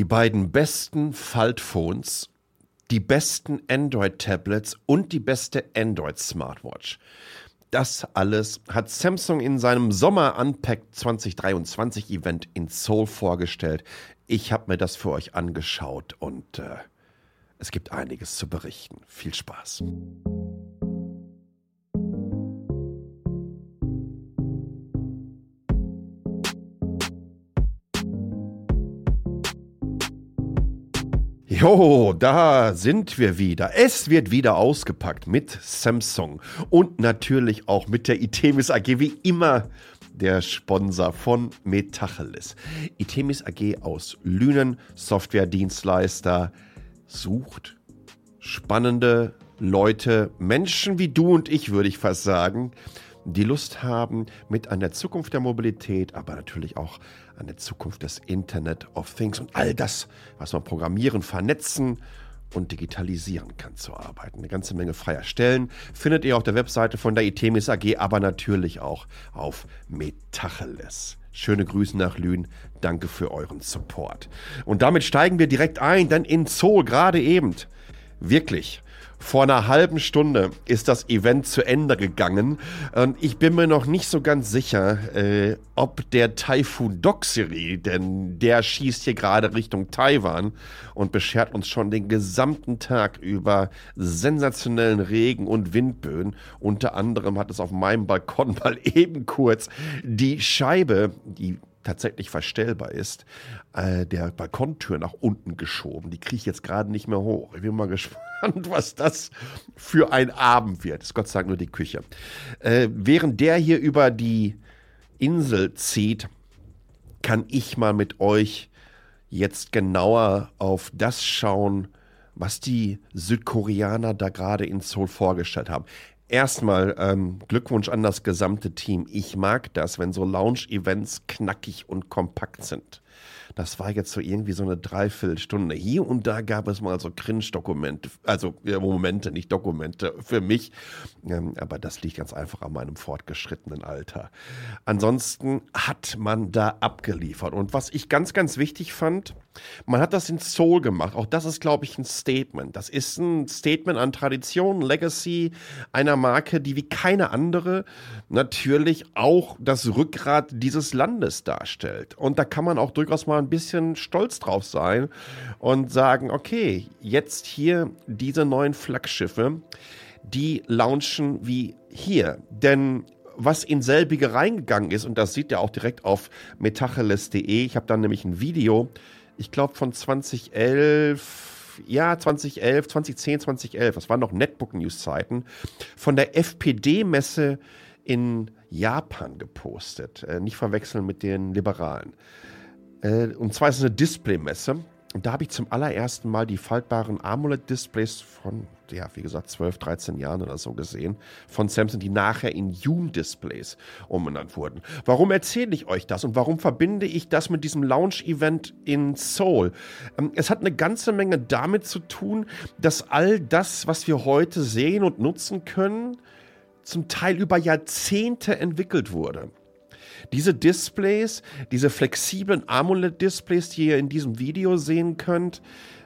die beiden besten Faltphones, die besten Android-Tablets und die beste Android-Smartwatch. Das alles hat Samsung in seinem Sommer Unpacked 2023 Event in Seoul vorgestellt. Ich habe mir das für euch angeschaut und äh, es gibt einiges zu berichten. Viel Spaß. Jo, da sind wir wieder. Es wird wieder ausgepackt mit Samsung und natürlich auch mit der Itemis AG, wie immer der Sponsor von Metacheles. Itemis AG aus Lünen, Softwaredienstleister, sucht spannende Leute, Menschen wie du und ich, würde ich fast sagen, die Lust haben mit an der Zukunft der Mobilität, aber natürlich auch an der Zukunft des Internet of Things und all das, was man programmieren, vernetzen und digitalisieren kann, zu arbeiten. Eine ganze Menge freier Stellen findet ihr auf der Webseite von der Itemis AG, aber natürlich auch auf Metacheles. Schöne Grüße nach Lünen. Danke für euren Support. Und damit steigen wir direkt ein, denn in Zoo gerade eben wirklich vor einer halben Stunde ist das Event zu Ende gegangen und ich bin mir noch nicht so ganz sicher, äh, ob der Typhoon Doxiri, denn der schießt hier gerade Richtung Taiwan und beschert uns schon den gesamten Tag über sensationellen Regen und Windböen. Unter anderem hat es auf meinem Balkon mal eben kurz die Scheibe, die tatsächlich verstellbar ist, äh, der Balkontür nach unten geschoben. Die kriege ich jetzt gerade nicht mehr hoch. Ich bin mal gespannt, was das für ein Abend wird. Ist Gott sei Dank nur die Küche. Äh, während der hier über die Insel zieht, kann ich mal mit euch jetzt genauer auf das schauen, was die Südkoreaner da gerade in Seoul vorgestellt haben. Erstmal ähm, Glückwunsch an das gesamte Team. Ich mag das, wenn so Lounge-Events knackig und kompakt sind. Das war jetzt so irgendwie so eine Dreiviertelstunde. Hier und da gab es mal so Cringe-Dokumente, also Momente, nicht Dokumente für mich. Ähm, aber das liegt ganz einfach an meinem fortgeschrittenen Alter. Ansonsten hat man da abgeliefert. Und was ich ganz, ganz wichtig fand, man hat das in Soul gemacht. Auch das ist, glaube ich, ein Statement. Das ist ein Statement an Tradition, Legacy einer Marke, die wie keine andere natürlich auch das Rückgrat dieses Landes darstellt. Und da kann man auch durchaus mal ein bisschen stolz drauf sein und sagen, okay, jetzt hier diese neuen Flaggschiffe, die launchen wie hier. Denn was in selbige reingegangen ist, und das sieht ihr auch direkt auf metacheles.de, ich habe da nämlich ein Video, ich glaube von 2011, ja, 2011, 2010, 2011, das waren noch Netbook-News-Zeiten, von der FPD-Messe in Japan gepostet. Äh, nicht verwechseln mit den Liberalen. Äh, und zwar ist es eine Display-Messe. Und da habe ich zum allerersten Mal die faltbaren AMOLED-Displays von, ja, wie gesagt, 12, 13 Jahren oder so gesehen, von Samsung, die nachher in Hume-Displays umbenannt wurden. Warum erzähle ich euch das und warum verbinde ich das mit diesem Launch-Event in Seoul? Ähm, es hat eine ganze Menge damit zu tun, dass all das, was wir heute sehen und nutzen können, zum Teil über Jahrzehnte entwickelt wurde. Diese Displays, diese flexiblen AMOLED-Displays, die ihr in diesem Video sehen könnt,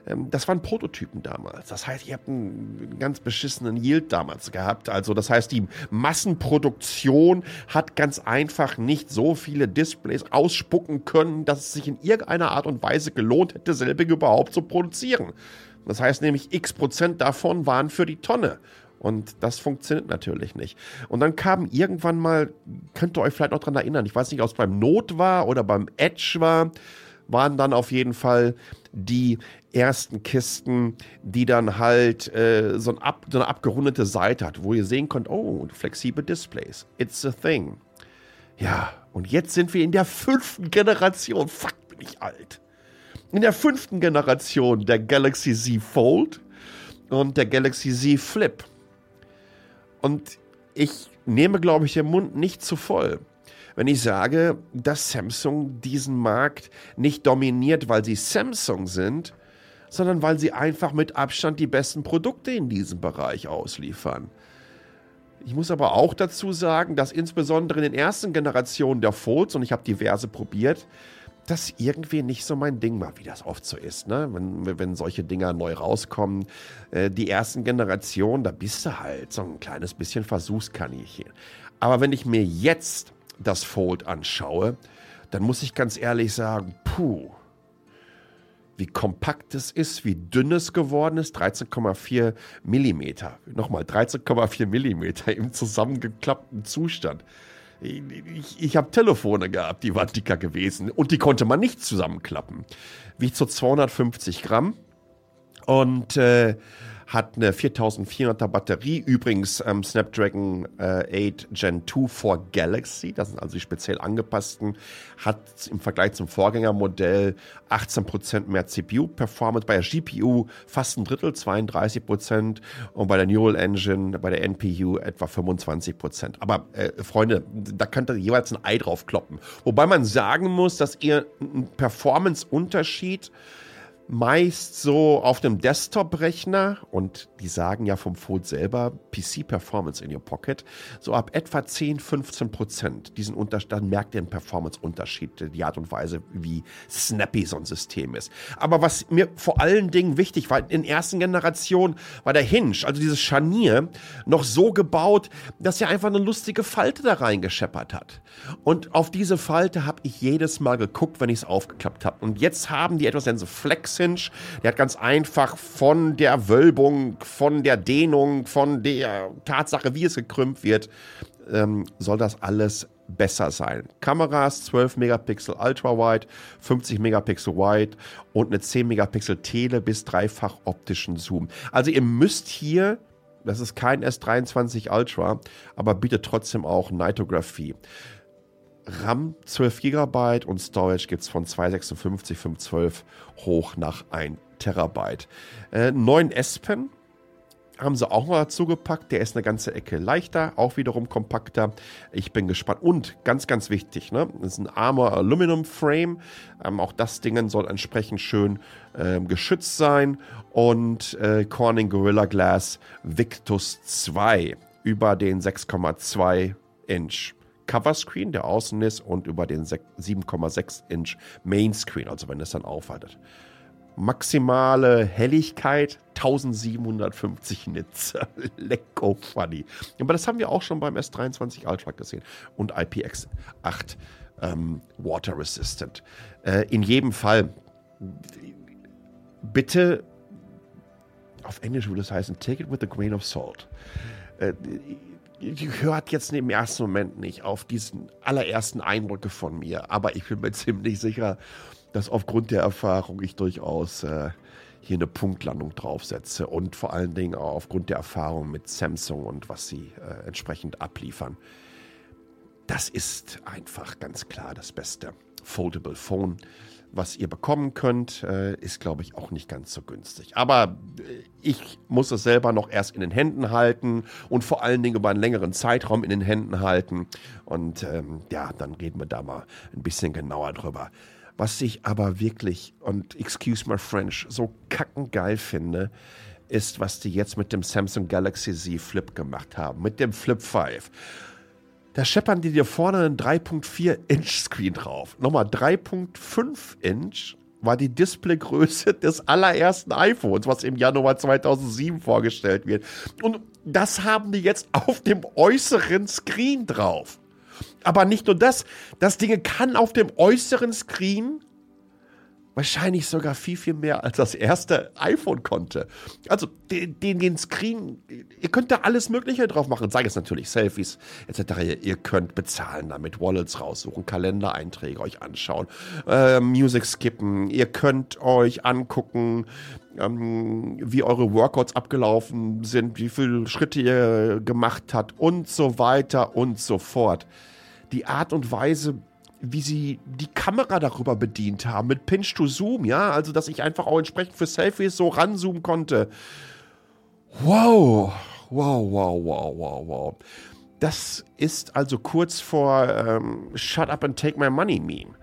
ähm, das waren Prototypen damals. Das heißt, ihr habt einen ganz beschissenen Yield damals gehabt. Also das heißt, die Massenproduktion hat ganz einfach nicht so viele Displays ausspucken können, dass es sich in irgendeiner Art und Weise gelohnt hätte, selbige überhaupt zu produzieren. Das heißt nämlich, x Prozent davon waren für die Tonne. Und das funktioniert natürlich nicht. Und dann kam irgendwann mal, könnt ihr euch vielleicht noch daran erinnern, ich weiß nicht, ob es beim Not war oder beim Edge war, waren dann auf jeden Fall die ersten Kisten, die dann halt äh, so, ein ab, so, eine abgerundete Seite hat, wo ihr sehen könnt, oh, flexible Displays. It's a thing. Ja, und jetzt sind wir in der fünften Generation. Fuck, bin ich alt. In der fünften Generation der Galaxy Z Fold und der Galaxy Z Flip. Und ich nehme, glaube ich, den Mund nicht zu voll, wenn ich sage, dass Samsung diesen Markt nicht dominiert, weil sie Samsung sind, sondern weil sie einfach mit Abstand die besten Produkte in diesem Bereich ausliefern. Ich muss aber auch dazu sagen, dass insbesondere in den ersten Generationen der Folds, und ich habe diverse probiert, das irgendwie nicht so mein Ding war, wie das oft so ist, ne? Wenn, wenn solche Dinger neu rauskommen. Äh, die ersten Generationen, da bist du halt so ein kleines bisschen Versuchskaninchen. Aber wenn ich mir jetzt das Fold anschaue, dann muss ich ganz ehrlich sagen, puh, wie kompakt es ist, wie dünn es geworden ist. 13,4 Millimeter. Nochmal, 13,4 Millimeter im zusammengeklappten Zustand. Ich, ich habe Telefone gehabt, die waren dicker gewesen und die konnte man nicht zusammenklappen. Wiegt so 250 Gramm und äh, hat eine 4400er Batterie, übrigens ähm, Snapdragon äh, 8 Gen 2 for Galaxy, das sind also die speziell angepassten, hat im Vergleich zum Vorgängermodell 18% mehr CPU-Performance, bei der GPU fast ein Drittel, 32% und bei der Neural Engine, bei der NPU etwa 25%. Aber äh, Freunde, da könnt ihr jeweils ein Ei drauf kloppen. Wobei man sagen muss, dass ihr einen Performance-Unterschied meist so auf dem Desktop-Rechner und die sagen ja vom Fold selber PC Performance in your Pocket, so ab etwa 10, 15 Prozent. Diesen Unterschied, dann merkt ihr einen Performance-Unterschied, die Art und Weise, wie snappy so ein System ist. Aber was mir vor allen Dingen wichtig war, in der ersten Generation war der Hinge, also dieses Scharnier, noch so gebaut, dass er einfach eine lustige Falte da reingescheppert hat. Und auf diese Falte habe ich jedes Mal geguckt, wenn ich es aufgeklappt habe. Und jetzt haben die etwas, so Flex Hinge. Der hat ganz einfach von der Wölbung, von der Dehnung, von der Tatsache, wie es gekrümmt wird, ähm, soll das alles besser sein. Kameras 12 Megapixel Ultra-Wide, 50 Megapixel Wide und eine 10 Megapixel Tele bis dreifach optischen Zoom. Also ihr müsst hier, das ist kein S23 Ultra, aber bietet trotzdem auch Nitography. RAM 12 GB und Storage gibt es von 256, 512 hoch nach 1 Terabyte. Äh, 9 S-Pen haben sie auch noch dazu gepackt. Der ist eine ganze Ecke leichter, auch wiederum kompakter. Ich bin gespannt. Und ganz, ganz wichtig, ne? das ist ein Armor Aluminum Frame. Ähm, auch das Ding soll entsprechend schön ähm, geschützt sein. Und äh, Corning Gorilla Glass Victus 2 über den 6,2 Inch. Coverscreen, der außen ist, und über den 7,6 Inch Mainscreen, also wenn es dann aufhaltet. Maximale Helligkeit 1750 Nits. Lecko funny. Aber das haben wir auch schon beim S23 Ultra gesehen. Und IPX8 ähm, Water Resistant. Äh, in jedem Fall, bitte, auf Englisch würde es heißen, take it with a grain of salt. Äh, hört jetzt im ersten Moment nicht auf diesen allerersten Eindrücke von mir, aber ich bin mir ziemlich sicher, dass aufgrund der Erfahrung ich durchaus äh, hier eine Punktlandung draufsetze und vor allen Dingen auch aufgrund der Erfahrung mit Samsung und was sie äh, entsprechend abliefern. Das ist einfach ganz klar das beste Foldable Phone was ihr bekommen könnt, äh, ist, glaube ich, auch nicht ganz so günstig. Aber äh, ich muss es selber noch erst in den Händen halten und vor allen Dingen über einen längeren Zeitraum in den Händen halten. Und ähm, ja, dann reden wir da mal ein bisschen genauer drüber. Was ich aber wirklich, und excuse my French, so kackengeil finde, ist, was die jetzt mit dem Samsung Galaxy Z Flip gemacht haben, mit dem Flip 5. Da scheppern die dir vorne einen 3.4 Inch Screen drauf. Nochmal 3.5 Inch war die Displaygröße des allerersten iPhones, was im Januar 2007 vorgestellt wird. Und das haben die jetzt auf dem äußeren Screen drauf. Aber nicht nur das, das Ding kann auf dem äußeren Screen Wahrscheinlich sogar viel, viel mehr als das erste iPhone konnte. Also den, den, Screen, ihr könnt da alles Mögliche drauf machen. Sage es natürlich, Selfies etc. Ihr, ihr, könnt bezahlen damit, Wallets raussuchen, Kalendereinträge euch anschauen, äh, Music skippen. Ihr könnt euch angucken, ähm, wie eure Workouts abgelaufen sind, wie viele Schritte ihr gemacht habt und so weiter und so fort. Die Art und Weise, wie sie die Kamera darüber bedient haben, mit Pinch to Zoom, ja, also dass ich einfach auch entsprechend für Selfies so ranzoomen konnte. Wow, wow, wow, wow, wow, wow. Das ist also kurz vor ähm, Shut up and take my money Meme.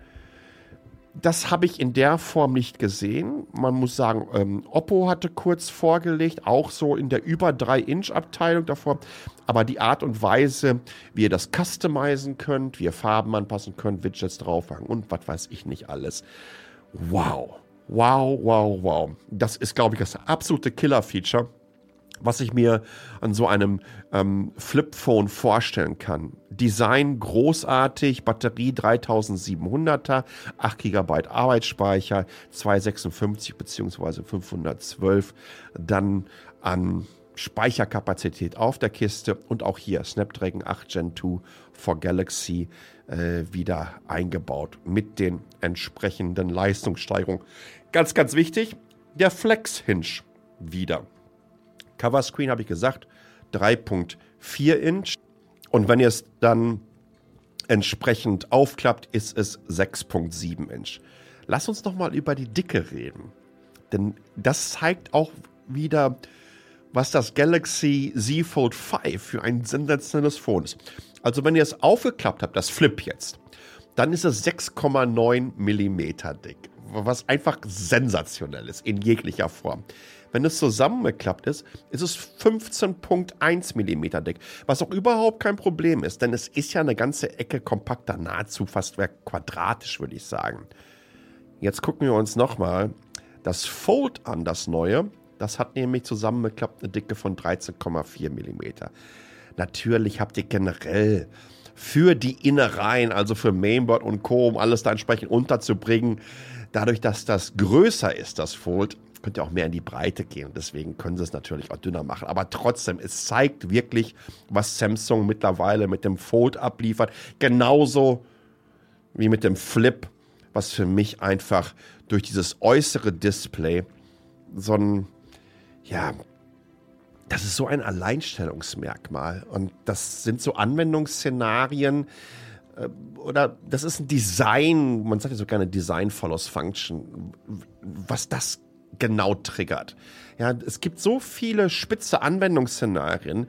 Das habe ich in der Form nicht gesehen. Man muss sagen, ähm, Oppo hatte kurz vorgelegt, auch so in der über 3-Inch-Abteilung davor. Aber die Art und Weise, wie ihr das customizen könnt, wie ihr Farben anpassen könnt, Widgets draufpacken und was weiß ich nicht alles. Wow. Wow, wow, wow. Das ist, glaube ich, das absolute Killer-Feature was ich mir an so einem ähm, Flipphone vorstellen kann. Design großartig, Batterie 3700er, 8 GB Arbeitsspeicher, 256 bzw. 512 dann an Speicherkapazität auf der Kiste und auch hier Snapdragon 8 Gen 2 for Galaxy äh, wieder eingebaut mit den entsprechenden Leistungssteigerungen. Ganz, ganz wichtig, der Flex Hinge wieder. Coverscreen habe ich gesagt, 3.4 Inch. Und wenn ihr es dann entsprechend aufklappt, ist es 6.7 Inch. Lass uns noch mal über die Dicke reden. Denn das zeigt auch wieder, was das Galaxy Z Fold 5 für ein sensationelles Phone ist. Also wenn ihr es aufgeklappt habt, das Flip jetzt, dann ist es 6,9 mm dick. Was einfach sensationell ist in jeglicher Form. Wenn es zusammengeklappt ist, ist es 15.1 mm dick, was auch überhaupt kein Problem ist, denn es ist ja eine ganze Ecke kompakter, nahezu fast quadratisch, würde ich sagen. Jetzt gucken wir uns nochmal das Fold an, das neue. Das hat nämlich zusammengeklappt eine Dicke von 13,4 mm. Natürlich habt ihr generell für die Innereien, also für Mainboard und Co., um alles da entsprechend unterzubringen, dadurch, dass das größer ist, das Fold, könnte auch mehr in die Breite gehen. Deswegen können sie es natürlich auch dünner machen. Aber trotzdem, es zeigt wirklich, was Samsung mittlerweile mit dem Fold abliefert. Genauso wie mit dem Flip, was für mich einfach durch dieses äußere Display so ein, ja, das ist so ein Alleinstellungsmerkmal. Und das sind so Anwendungsszenarien, oder das ist ein Design, man sagt ja so gerne Design follows Function, was das genau triggert. Ja, es gibt so viele spitze Anwendungsszenarien,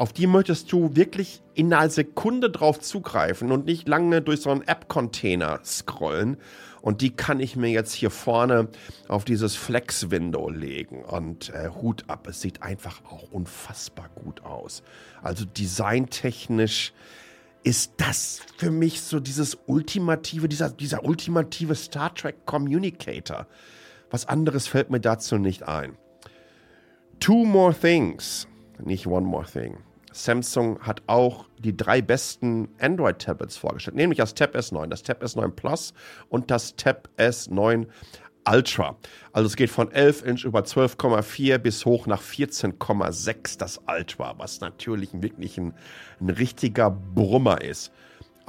auf die möchtest du wirklich in einer Sekunde drauf zugreifen und nicht lange durch so einen App-Container scrollen. Und die kann ich mir jetzt hier vorne auf dieses Flex-Window legen. Und äh, Hut ab, es sieht einfach auch unfassbar gut aus. Also designtechnisch ist das für mich so dieses ultimative, dieser, dieser ultimative Star Trek Communicator. Was anderes fällt mir dazu nicht ein. Two more things, nicht one more thing. Samsung hat auch die drei besten Android-Tablets vorgestellt, nämlich das Tab S9, das Tab S9 Plus und das Tab S9 Ultra. Also es geht von 11 Inch über 12,4 bis hoch nach 14,6 das Ultra, was natürlich wirklich ein, ein richtiger Brummer ist.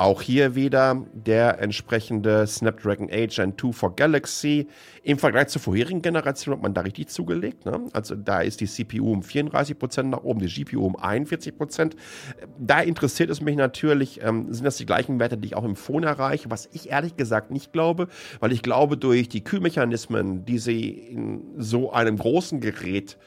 Auch hier wieder der entsprechende Snapdragon 8 Gen 2 for Galaxy. Im Vergleich zur vorherigen Generation hat man da richtig zugelegt. Ne? Also da ist die CPU um 34% nach oben, die GPU um 41%. Da interessiert es mich natürlich, ähm, sind das die gleichen Werte, die ich auch im Phone erreiche, was ich ehrlich gesagt nicht glaube, weil ich glaube, durch die Kühlmechanismen, die sie in so einem großen Gerät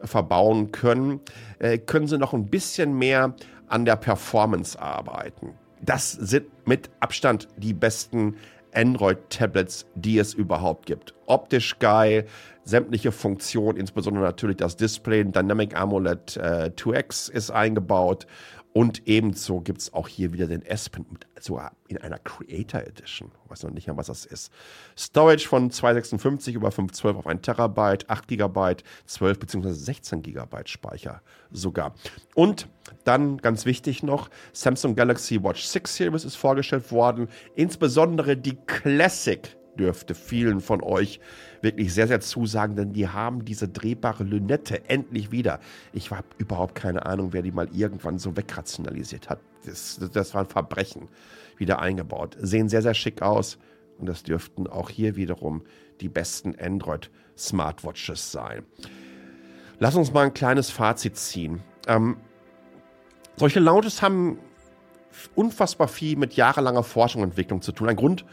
verbauen können, äh, können sie noch ein bisschen mehr an der Performance arbeiten das sind mit Abstand die besten Android-Tablets, die es überhaupt gibt. Optisch geil, sämtliche Funktionen, insbesondere natürlich das Display, Dynamic AMOLED äh, 2X ist eingebaut und ebenso gibt es auch hier wieder den S Pen, sogar in einer Creator Edition. Ich weiß noch nicht mehr, was das ist. Storage von 256 über 512 auf 1 Terabyte, 8 GB, 12 bzw. 16 GB Speicher sogar. Und dann ganz wichtig noch, Samsung Galaxy Watch 6 Series ist vorgestellt worden. Insbesondere die Classic dürfte vielen von euch wirklich sehr, sehr zusagen, denn die haben diese drehbare Lünette endlich wieder. Ich habe überhaupt keine Ahnung, wer die mal irgendwann so wegrationalisiert hat. Das, das war ein Verbrechen. Wieder eingebaut. Sehen sehr, sehr schick aus. Und das dürften auch hier wiederum die besten Android-Smartwatches sein. Lass uns mal ein kleines Fazit ziehen. Ähm, solche Launches haben unfassbar viel mit jahrelanger Forschung und Entwicklung zu tun. Ein Grund,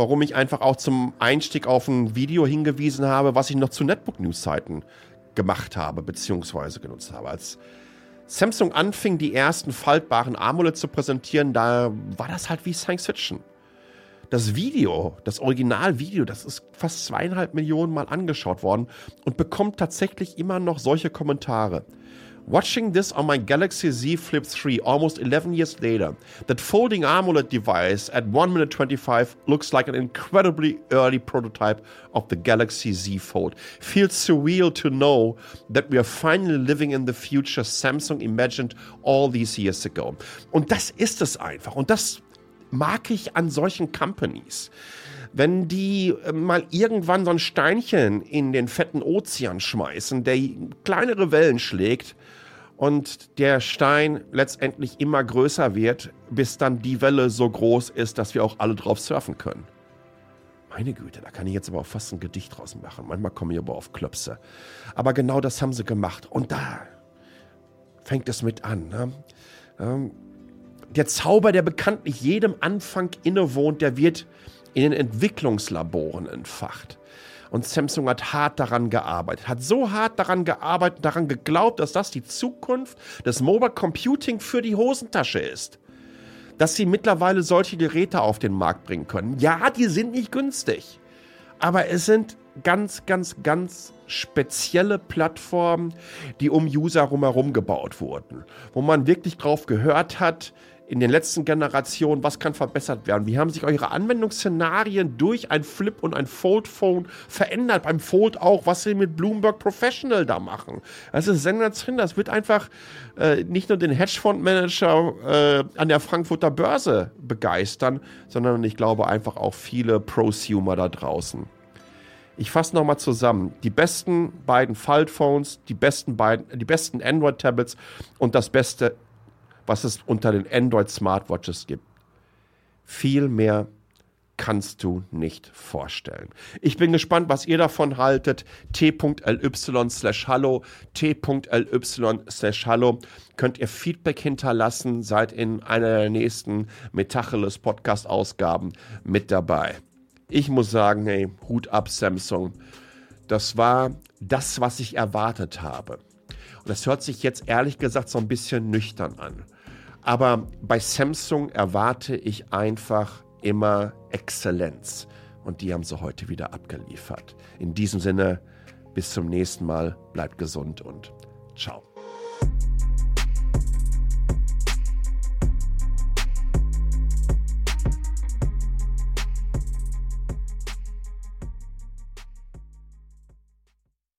warum ich einfach auch zum Einstieg auf ein Video hingewiesen habe, was ich noch zu Netbook News Zeiten gemacht habe, beziehungsweise genutzt habe. Als Samsung anfing, die ersten faltbaren AMOLED zu präsentieren, da war das halt wie Science Fiction. Das Video, das Originalvideo, das ist fast zweieinhalb Millionen Mal angeschaut worden und bekommt tatsächlich immer noch solche Kommentare. Watching this on my Galaxy Z Flip 3 almost 11 years later, that folding AMOLED device at 1 minute 25 looks like an incredibly early prototype of the Galaxy Z Fold. Feels surreal to know that we are finally living in the future Samsung imagined all these years ago. Und das ist es einfach. Und das mag ich an solchen Companies. Wenn die äh, mal irgendwann so ein Steinchen in den fetten Ozean schmeißen, der kleinere Wellen schlägt und der Stein letztendlich immer größer wird, bis dann die Welle so groß ist, dass wir auch alle drauf surfen können. Meine Güte, da kann ich jetzt aber auch fast ein Gedicht draus machen. Manchmal komme ich aber auf Klöpse. Aber genau das haben sie gemacht. Und da fängt es mit an. Ne? Ähm, der Zauber, der bekanntlich jedem Anfang innewohnt, der wird in den Entwicklungslaboren entfacht. Und Samsung hat hart daran gearbeitet, hat so hart daran gearbeitet, daran geglaubt, dass das die Zukunft des Mobile Computing für die Hosentasche ist. Dass sie mittlerweile solche Geräte auf den Markt bringen können. Ja, die sind nicht günstig. Aber es sind ganz, ganz, ganz spezielle Plattformen, die um User herum gebaut wurden. Wo man wirklich drauf gehört hat, in den letzten Generationen, was kann verbessert werden? Wie haben sich eure Anwendungsszenarien durch ein Flip und ein Fold Phone verändert? Beim Fold auch, was sie mit Bloomberg Professional da machen. Das ist sensationell. Das wird einfach äh, nicht nur den Hedgefondsmanager äh, an der Frankfurter Börse begeistern, sondern ich glaube einfach auch viele Prosumer da draußen. Ich fasse nochmal zusammen. Die besten beiden Faltphones, die besten beiden, die besten Android-Tablets und das beste was es unter den Android Smartwatches gibt. Viel mehr kannst du nicht vorstellen. Ich bin gespannt, was ihr davon haltet. t.ly slash hallo, t.ly slash hallo. Könnt ihr Feedback hinterlassen, seid in einer der nächsten Metacheles Podcast Ausgaben mit dabei. Ich muss sagen, hey, Hut ab Samsung. Das war das, was ich erwartet habe. Und das hört sich jetzt ehrlich gesagt so ein bisschen nüchtern an. Aber bei Samsung erwarte ich einfach immer Exzellenz. Und die haben sie heute wieder abgeliefert. In diesem Sinne, bis zum nächsten Mal, bleibt gesund und ciao.